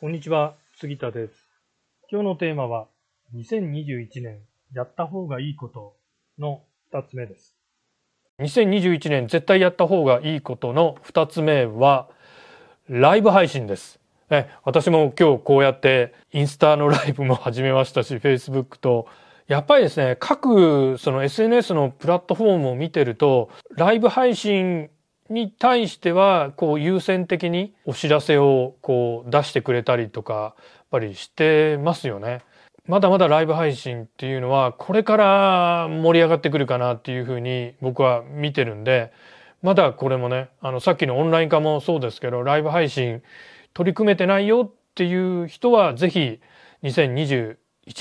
こんにちは、杉田です。今日のテーマは、2021年やった方がいいことの2つ目です。2021年絶対やった方がいいことの2つ目はライブ配信です。え私も今日こうやってインスタのライブも始めましたし Facebook とやっぱりですね各その SNS のプラットフォームを見てるとライブ配信に対してはこう優先的にお知らせをこう出してくれたりとかやっぱりしてますよね。まだまだライブ配信っていうのはこれから盛り上がってくるかなっていうふうに僕は見てるんでまだこれもねあのさっきのオンライン化もそうですけどライブ配信取り組めてないよっていう人はぜひ2021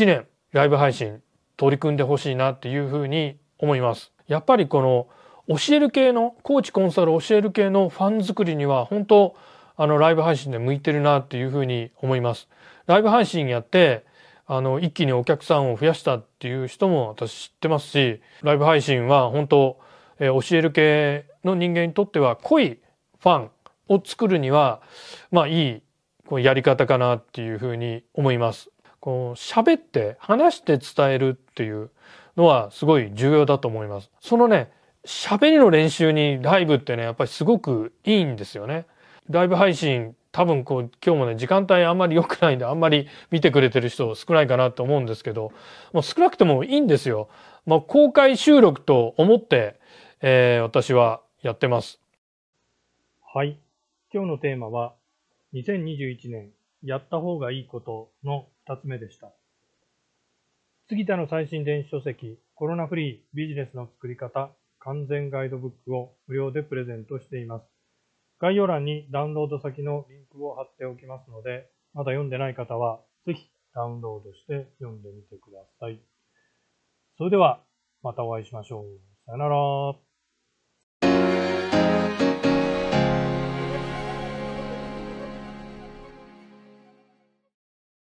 年ライブ配信取り組んでほしいなっていうふうに思います。やっぱりこの教える系のコーチコンサル教える系のファン作りには本当あのライブ配信で向いてるなっていうふうに思います。ライブ配信やってあの一気にお客さんを増やしたっていう人も私知ってますしライブ配信は本当、えー教える系の人間にとっては濃いファンを作るにはまあいいこうやり方かなっていうふうに思います。こう喋って話して伝えるっていうのはすごい重要だと思います。そのね喋りの練習にライブってねやっぱりすごくいいんですよね。ライブ配信多分こう今日もね時間帯あんまり良くないんであんまり見てくれてる人少ないかなと思うんですけどもう少なくてもいいんですよ。まあ、公開収録と思って、えー私はやってます。はい。今日のテーマは、2021年やった方がいいことの2つ目でした。杉田の最新電子書籍、コロナフリービジネスの作り方完全ガイドブックを無料でプレゼントしています。概要欄にダウンロード先のリンクを貼っておきますので、まだ読んでない方はぜひダウンロードして読んでみてください。それではまたお会いしましょう。さよなら。